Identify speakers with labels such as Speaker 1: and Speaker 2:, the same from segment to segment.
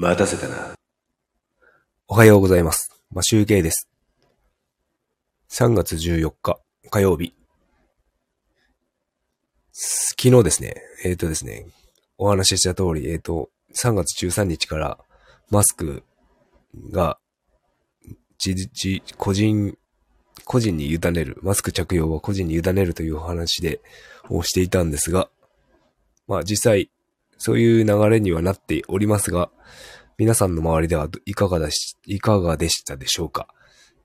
Speaker 1: 待たせたな。
Speaker 2: おはようございます。マシュウケイです。3月14日火曜日。昨日ですね、えっ、とですね、お話しした通り、えっ、と、3月13日からマスクが、じ、じ、個人、個人に委ねる、マスク着用は個人に委ねるというお話で、をしていたんですが、まあ実際、そういう流れにはなっておりますが、皆さんの周りではいかがだし、いかがでしたでしょうか？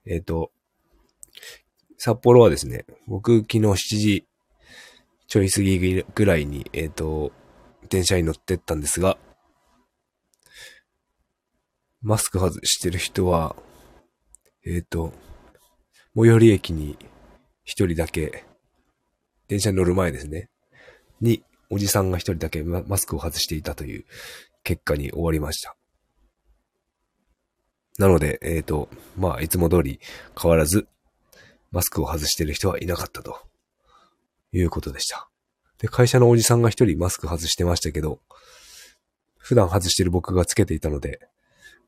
Speaker 2: えっ、と、札幌はですね、僕昨日7時ちょい過ぎぐらいに、えっ、と、電車に乗ってったんですが、マスク外してる人は、えっ、と、最寄り駅に一人だけ、電車に乗る前ですね、に、おじさんが一人だけマスクを外していたという結果に終わりました。なので、えっ、と、まあ、いつも通り変わらず、マスクを外している人はいなかったと、いうことでした。で、会社のおじさんが一人マスク外してましたけど、普段外してる僕がつけていたので、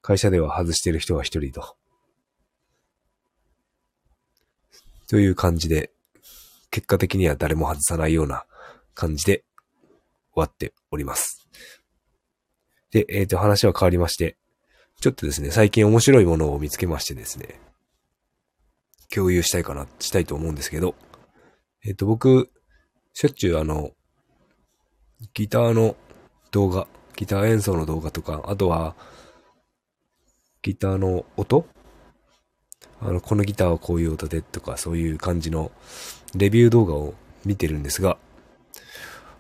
Speaker 2: 会社では外してる人は一人と。という感じで、結果的には誰も外さないような感じで終わっております。で、えっ、と、話は変わりまして、ちょっとですね、最近面白いものを見つけましてですね、共有したいかな、したいと思うんですけど、えっ、と、僕、しょっちゅうあの、ギターの動画、ギター演奏の動画とか、あとは、ギターの音？あの、このギターはこういう音でとか、そういう感じのレビュー動画を見てるんですが、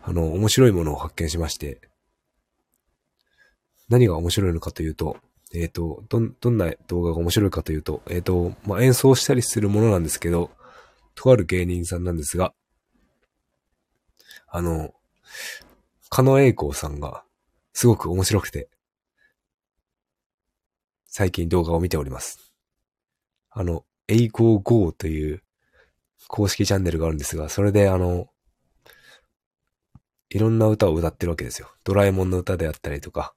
Speaker 2: あの、面白いものを発見しまして、何が面白いのかというと、えっ、と、ど、どんな動画が面白いかというと、えっ、と、まあ、演奏したりするものなんですけど、とある芸人さんなんですが、あの、狩野英孝さんが、すごく面白くて、最近動画を見ております。あの、英語 GO という公式チャンネルがあるんですが、それであの、いろんな歌を歌ってるわけですよ。ドラえもんの歌であったりとか、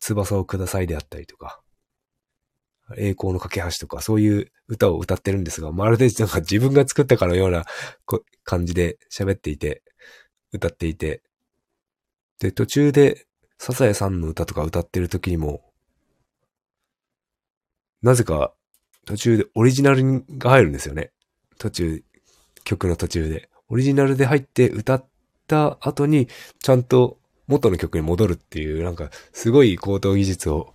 Speaker 2: 翼をくださいであったりとか、栄光の架け橋とか、そういう歌を歌ってるんですが、まるでなんか自分が作ったかのような感じで喋っていて、歌っていて、で、途中で、サザエさんの歌とか歌ってる時にも、なぜか途中でオリジナルが入るんですよね。途中、曲の途中で。オリジナルで入って歌った後に、ちゃんと元の曲に戻るっていう、なんか、すごい高等技術を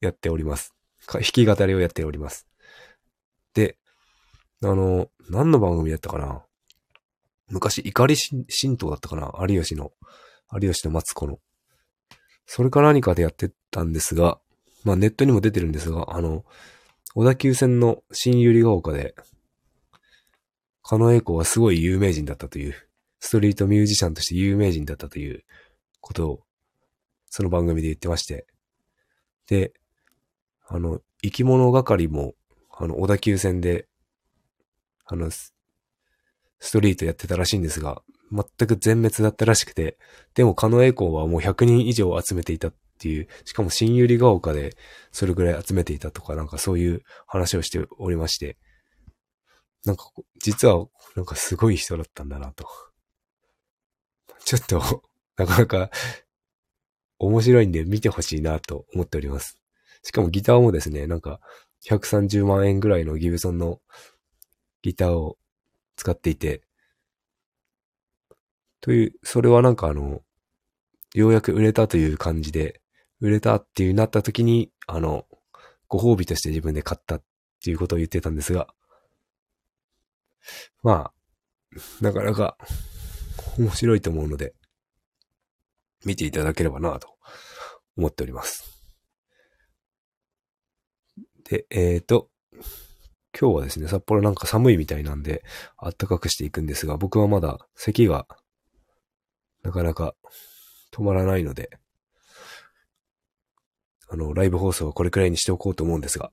Speaker 2: やっております。弾き語りをやっております。で、あの、何の番組だったかな？昔、怒り神道だったかな？有吉の、有吉のマツコの。それか何かでやってたんですが、まあネットにも出てるんですが、あの、小田急線の新百合ヶ丘で、狩野英孝はすごい有名人だったという、ストリートミュージシャンとして有名人だったということを、その番組で言ってまして。で、あの、生き物係も、あの、小田急線で、あの、ストリートやってたらしいんですが、全く全滅だったらしくて、でも、狩野英孝はもう100人以上集めていたっていう、しかも新百合ヶ丘でそれぐらい集めていたとか、なんかそういう話をしておりまして、なんか、実は、なんかすごい人だったんだなと。ちょっと、なかなか、面白いんで見てほしいなと思っております。しかもギターもですね、なんか、130万円ぐらいのギブソンのギターを使っていて、という、それはなんかあの、ようやく売れたという感じで、売れたっていうなった時に、あの、ご褒美として自分で買ったっていうことを言ってたんですが、まあ、なかなか面白いと思うので、見ていただければなと思っております。で、えっ、と、今日はですね、札幌なんか寒いみたいなんで、暖かくしていくんですが、僕はまだ咳がなかなか止まらないので、あの、ライブ放送はこれくらいにしておこうと思うんですが、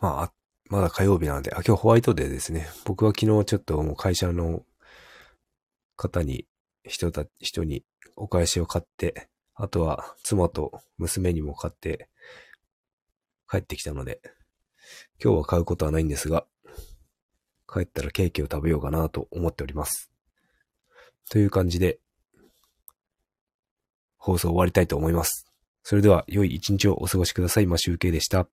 Speaker 2: まあ、まだ火曜日なので、あ、今日ホワイトデーですね。僕は昨日ちょっともう会社の方に人た、人にお返しを買って、あとは妻と娘にも買って帰ってきたので、今日は買うことはないんですが、帰ったらケーキを食べようかなと思っております。という感じで、放送終わりたいと思います。それでは良い一日をお過ごしください。マシュウケイでした。